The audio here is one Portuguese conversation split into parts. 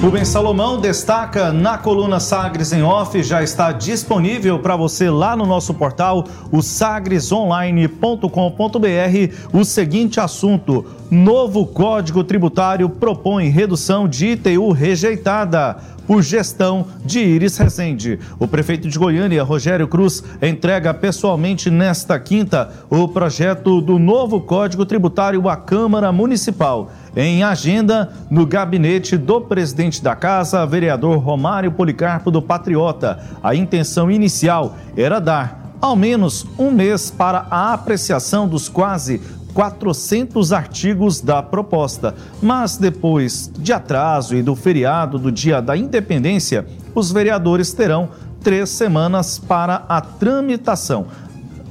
Rubens Salomão destaca na coluna Sagres em Off, já está disponível para você lá no nosso portal, o sagresonline.com.br, o seguinte assunto: novo Código Tributário propõe redução de ITU rejeitada por gestão de Iris Rezende. O prefeito de Goiânia, Rogério Cruz, entrega pessoalmente nesta quinta o projeto do novo Código Tributário à Câmara Municipal. Em agenda, no gabinete do presidente da casa, vereador Romário Policarpo do Patriota, a intenção inicial era dar ao menos um mês para a apreciação dos quase 400 artigos da proposta. Mas depois de atraso e do feriado do Dia da Independência, os vereadores terão três semanas para a tramitação.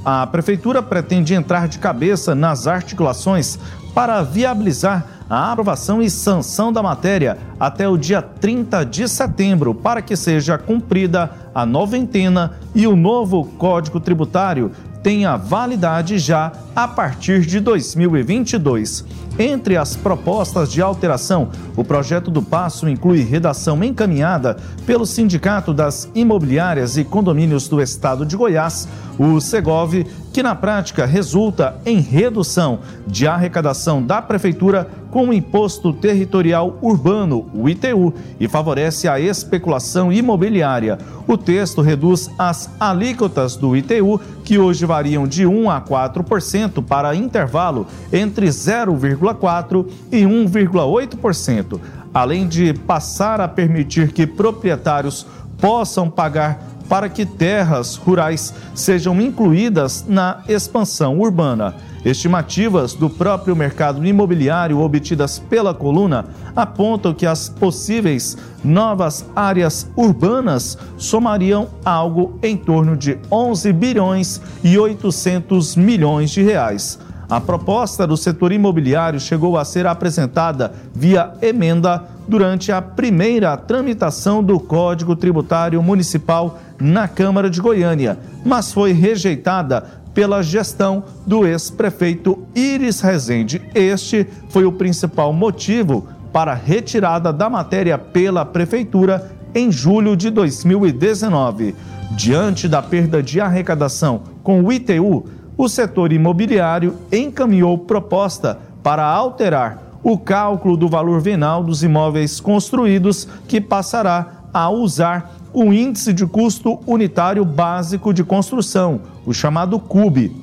A Prefeitura pretende entrar de cabeça nas articulações para viabilizar a aprovação e sanção da matéria até o dia 30 de setembro, para que seja cumprida a noventena e o novo Código Tributário tenha validade já a partir de 2022. Entre as propostas de alteração, o projeto do passo inclui redação encaminhada pelo Sindicato das Imobiliárias e Condomínios do Estado de Goiás, o Segov, que na prática resulta em redução de arrecadação da Prefeitura com o Imposto Territorial Urbano, o ITU, e favorece a especulação imobiliária. O texto reduz as alíquotas do ITU, que hoje variam de 1 a 4%, para intervalo entre 0,4% e 1,8%, além de passar a permitir que proprietários possam pagar para que terras rurais sejam incluídas na expansão urbana. Estimativas do próprio mercado imobiliário obtidas pela coluna apontam que as possíveis novas áreas urbanas somariam algo em torno de 11 bilhões e 800 milhões de reais. A proposta do setor imobiliário chegou a ser apresentada via emenda durante a primeira tramitação do Código Tributário Municipal na Câmara de Goiânia, mas foi rejeitada pela gestão do ex-prefeito Iris Rezende. Este foi o principal motivo para a retirada da matéria pela Prefeitura em julho de 2019. Diante da perda de arrecadação com o ITU, o setor imobiliário encaminhou proposta para alterar o cálculo do valor venal dos imóveis construídos, que passará a usar o Índice de Custo Unitário Básico de Construção, o chamado CUB.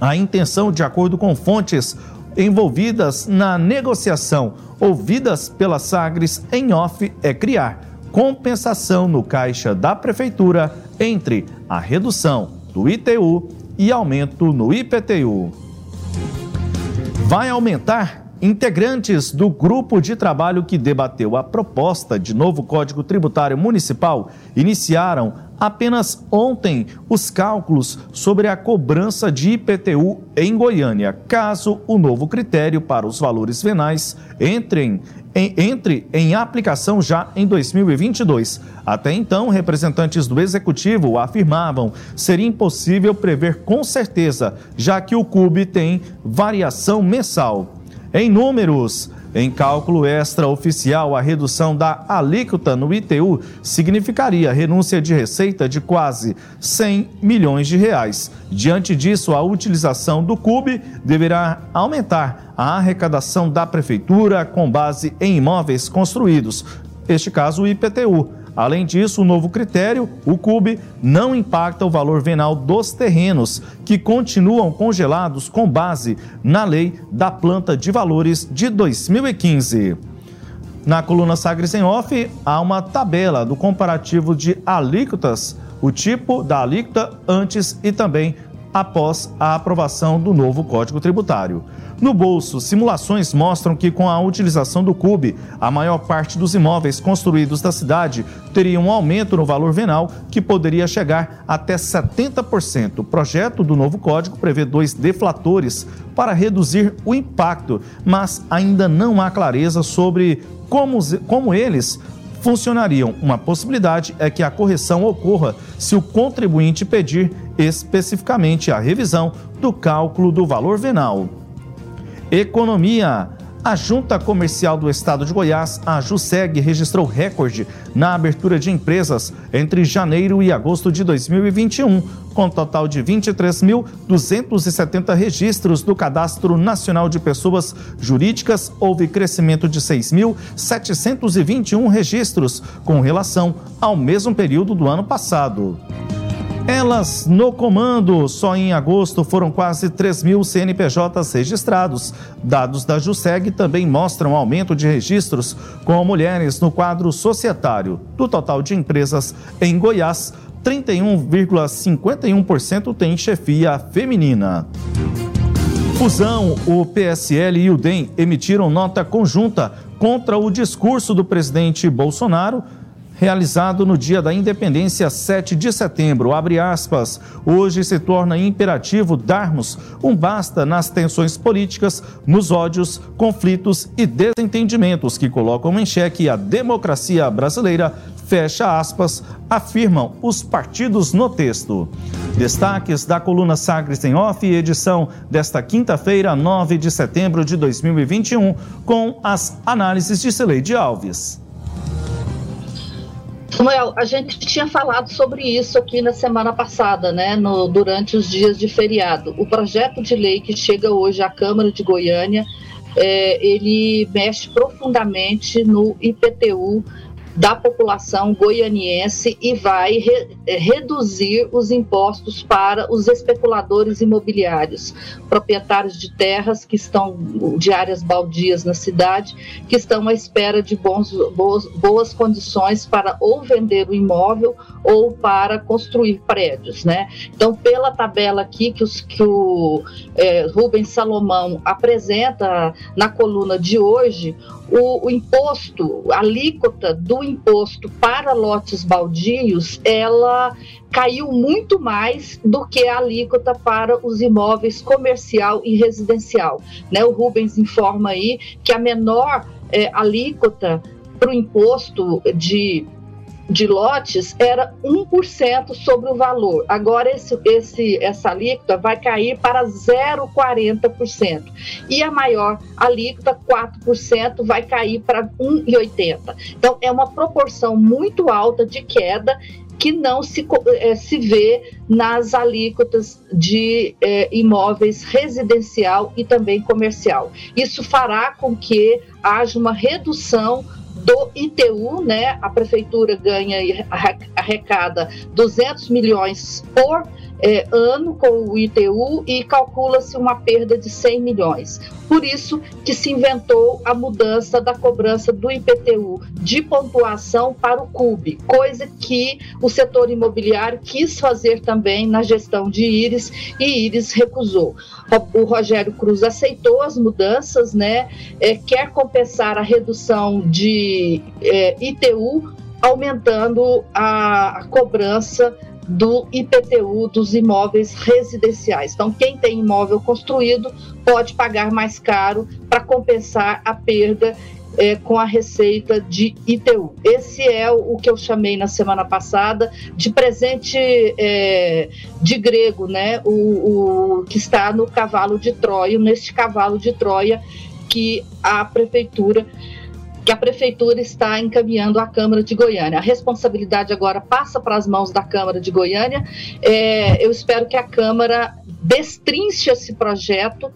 A intenção, de acordo com fontes envolvidas na negociação, ouvidas pela Sagres em off, é criar compensação no caixa da Prefeitura entre a redução do ITU e aumento no IPTU. Vai aumentar Integrantes do grupo de trabalho que debateu a proposta de novo Código Tributário Municipal iniciaram apenas ontem os cálculos sobre a cobrança de IPTU em Goiânia, caso o novo critério para os valores venais entrem em, entre em aplicação já em 2022. Até então, representantes do Executivo afirmavam ser impossível prever com certeza, já que o CUB tem variação mensal. Em números, em cálculo extraoficial, a redução da alíquota no ITU significaria renúncia de receita de quase 100 milhões de reais. Diante disso, a utilização do CUB deverá aumentar a arrecadação da prefeitura com base em imóveis construídos, este caso o IPTU Além disso, o novo critério, o CUB, não impacta o valor venal dos terrenos, que continuam congelados com base na lei da planta de valores de 2015. Na coluna Sagres em Off, há uma tabela do comparativo de alíquotas, o tipo da alíquota antes e também após a aprovação do novo Código Tributário. No bolso, simulações mostram que com a utilização do CUB, a maior parte dos imóveis construídos da cidade teria um aumento no valor venal que poderia chegar até 70%. O projeto do novo código prevê dois deflatores para reduzir o impacto, mas ainda não há clareza sobre como, como eles funcionariam. Uma possibilidade é que a correção ocorra se o contribuinte pedir especificamente a revisão do cálculo do valor venal. Economia. A Junta Comercial do Estado de Goiás, a JUSEG, registrou recorde na abertura de empresas entre janeiro e agosto de 2021, com total de 23.270 registros do Cadastro Nacional de Pessoas Jurídicas, houve crescimento de 6.721 registros com relação ao mesmo período do ano passado. Elas no comando. Só em agosto foram quase 3 mil CNPJs registrados. Dados da JUSEG também mostram aumento de registros com mulheres no quadro societário. Do total de empresas em Goiás, 31,51% tem chefia feminina. Fusão, o PSL e o DEM emitiram nota conjunta contra o discurso do presidente Bolsonaro realizado no dia da independência 7 de setembro. Abre aspas. Hoje se torna imperativo darmos um basta nas tensões políticas, nos ódios, conflitos e desentendimentos que colocam em xeque a democracia brasileira. Fecha aspas, afirmam os partidos no texto. Destaques da coluna Sagres em Off, edição desta quinta-feira, 9 de setembro de 2021, com as análises de Celeide Alves. Samuel, a gente tinha falado sobre isso aqui na semana passada, né, no, durante os dias de feriado. O projeto de lei que chega hoje à Câmara de Goiânia, é, ele mexe profundamente no IPTU da população goianiense e vai re, eh, reduzir os impostos para os especuladores imobiliários, proprietários de terras que estão de áreas baldias na cidade, que estão à espera de bons, boas, boas condições para ou vender o imóvel ou para construir prédios, né? Então, pela tabela aqui que, os, que o é, Rubens Salomão apresenta na coluna de hoje, o, o, imposto, a alíquota do imposto para lotes baldios, ela caiu muito mais do que a alíquota para os imóveis comercial e residencial. Né? O Rubens informa aí que a menor é, alíquota para o imposto de de lotes era 1% sobre o valor. Agora esse, esse, essa alíquota vai cair para 0,40%. E a maior alíquota, 4%, vai cair para 1,80%. Então é uma proporção muito alta de queda que não se, é, se vê nas alíquotas de é, imóveis residencial e também comercial. Isso fará com que haja uma redução do ITU, né? A prefeitura ganha e arrecada 200 milhões por é, ano com o ITU e calcula-se uma perda de 100 milhões. Por isso que se inventou a mudança da cobrança do IPTU de pontuação para o CUB, coisa que o setor imobiliário quis fazer também na gestão de Íris e Íris recusou. O Rogério Cruz aceitou as mudanças, né? É, quer compensar a redução de é, ITU, aumentando a, a cobrança do IPTU dos imóveis residenciais. Então, quem tem imóvel construído pode pagar mais caro para compensar a perda é, com a receita de ITU. Esse é o, que eu chamei na semana passada de presente é, de grego, né? O, o, que está no cavalo de Troia, neste cavalo de Troia que a prefeitura que a prefeitura está encaminhando à Câmara de Goiânia. A responsabilidade agora passa para as mãos da Câmara de Goiânia. É, eu espero que a Câmara destrinche esse projeto,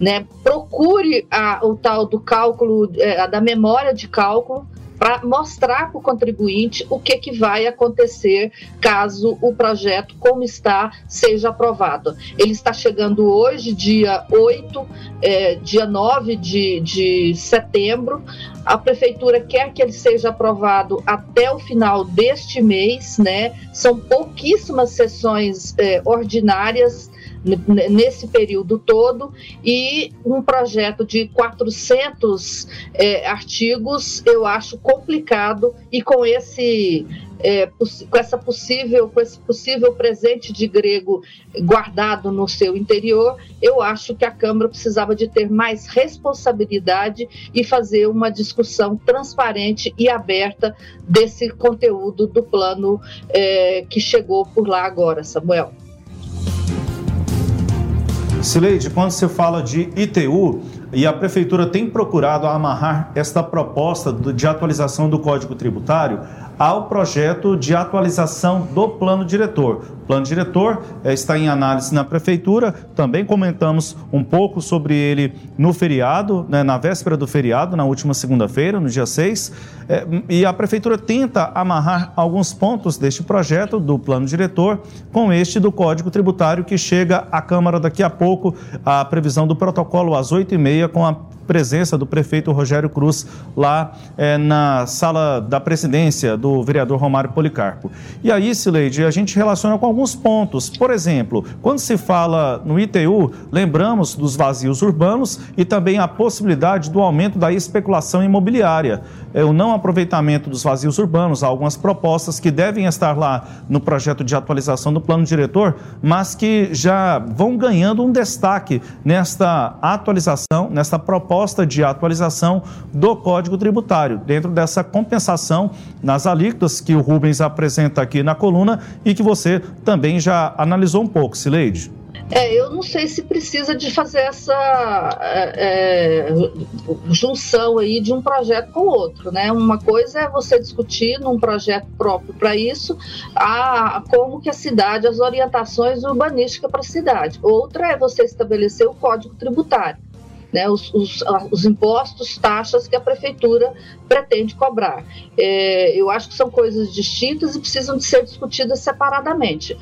né, procure a, o tal do cálculo, é, da memória de cálculo, para mostrar para o contribuinte o que, que vai acontecer caso o projeto, como está, seja aprovado. Ele está chegando hoje, dia 8, é, dia 9 de, de setembro. A prefeitura quer que ele seja aprovado até o final deste mês, né? São pouquíssimas sessões é, ordinárias nesse período todo e um projeto de 400 é, artigos eu acho complicado e com esse é, com essa possível com esse possível presente de grego guardado no seu interior, eu acho que a Câmara precisava de ter mais responsabilidade e fazer uma discussão transparente e aberta desse conteúdo do plano é, que chegou por lá agora, Samuel. Sileide, quando se fala de ITU, e a Prefeitura tem procurado amarrar esta proposta de atualização do Código Tributário ao projeto de atualização do plano diretor. O plano diretor é, está em análise na Prefeitura, também comentamos um pouco sobre ele no feriado, né, na véspera do feriado, na última segunda-feira, no dia 6, é, e a Prefeitura tenta amarrar alguns pontos deste projeto do plano diretor com este do Código Tributário que chega à Câmara daqui a pouco, a previsão do protocolo às 8h30 com a presença do prefeito Rogério Cruz lá é, na sala da presidência do vereador Romário Policarpo. E aí, Sileide, a gente relaciona com alguns pontos. Por exemplo, quando se fala no ITU, lembramos dos vazios urbanos e também a possibilidade do aumento da especulação imobiliária. É, o não aproveitamento dos vazios urbanos, algumas propostas que devem estar lá no projeto de atualização do plano diretor, mas que já vão ganhando um destaque nesta atualização, nesta proposta proposta de atualização do Código Tributário, dentro dessa compensação nas alíquotas que o Rubens apresenta aqui na coluna e que você também já analisou um pouco, Sileide. É, eu não sei se precisa de fazer essa é, é, junção aí de um projeto com o outro, né? Uma coisa é você discutir num projeto próprio para isso a, como que a cidade, as orientações urbanísticas para a cidade. Outra é você estabelecer o código tributário né, os, os, os, impostos, taxas que a prefeitura pretende cobrar. É, eu acho que são coisas distintas e precisam de ser discutidas separadamente.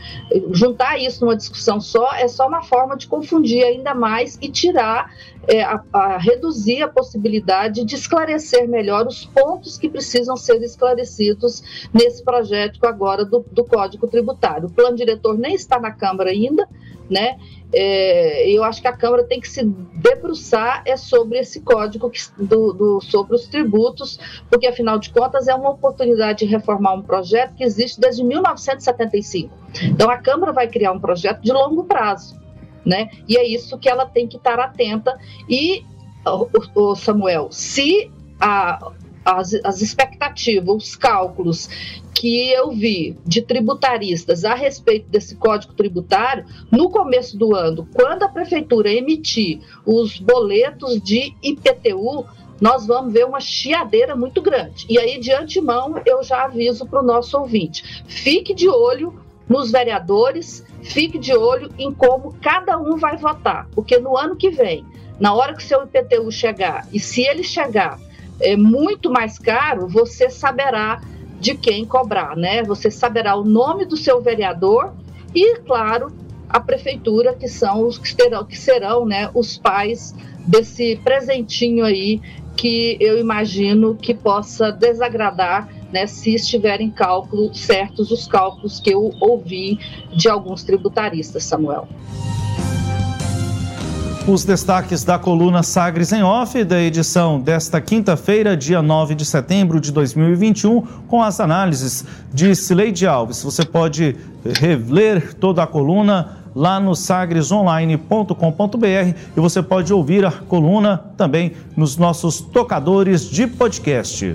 Juntar isso numa discussão só é só uma forma de confundir ainda mais e tirar, é, a, a reduzir a possibilidade de esclarecer melhor os pontos que precisam ser esclarecidos nesse projeto agora do, do Código Tributário. O plano diretor nem está na Câmara ainda, né? É, eu acho que a Câmara tem que se debruçar é sobre esse código que, do, do, sobre os tributos, porque afinal de contas é uma oportunidade de reformar um projeto que existe desde 1975. Então a Câmara vai criar um projeto de longo prazo, né? E é isso que ela tem que estar atenta. E, o, o Samuel, se a, as, as expectativas, os cálculos que eu vi de tributaristas a respeito desse código tributário, no começo do ano, quando a prefeitura emitir os boletos de IPTU, nós vamos ver uma chiadeira muito grande. E aí, de antemão, eu já aviso para o nosso ouvinte: fique de olho nos vereadores, fique de olho em como cada um vai votar, porque no ano que vem, na hora que seu IPTU chegar, e se ele chegar é, muito mais caro, você saberá de quem cobrar, né? Você saberá o nome do seu vereador e, claro, a prefeitura, que são os que serão, que serão né, os pais desse presentinho aí que eu imagino que possa desagradar né, se estiver em cálculo certos os cálculos que eu ouvi de alguns tributaristas, Samuel os destaques da coluna Sagres em Off, da edição desta quinta-feira, dia 9 de setembro de 2021, com as análises de Sileide Alves. Você pode reler toda a coluna lá no sagresonline.com.br e você pode ouvir a coluna também nos nossos tocadores de podcast.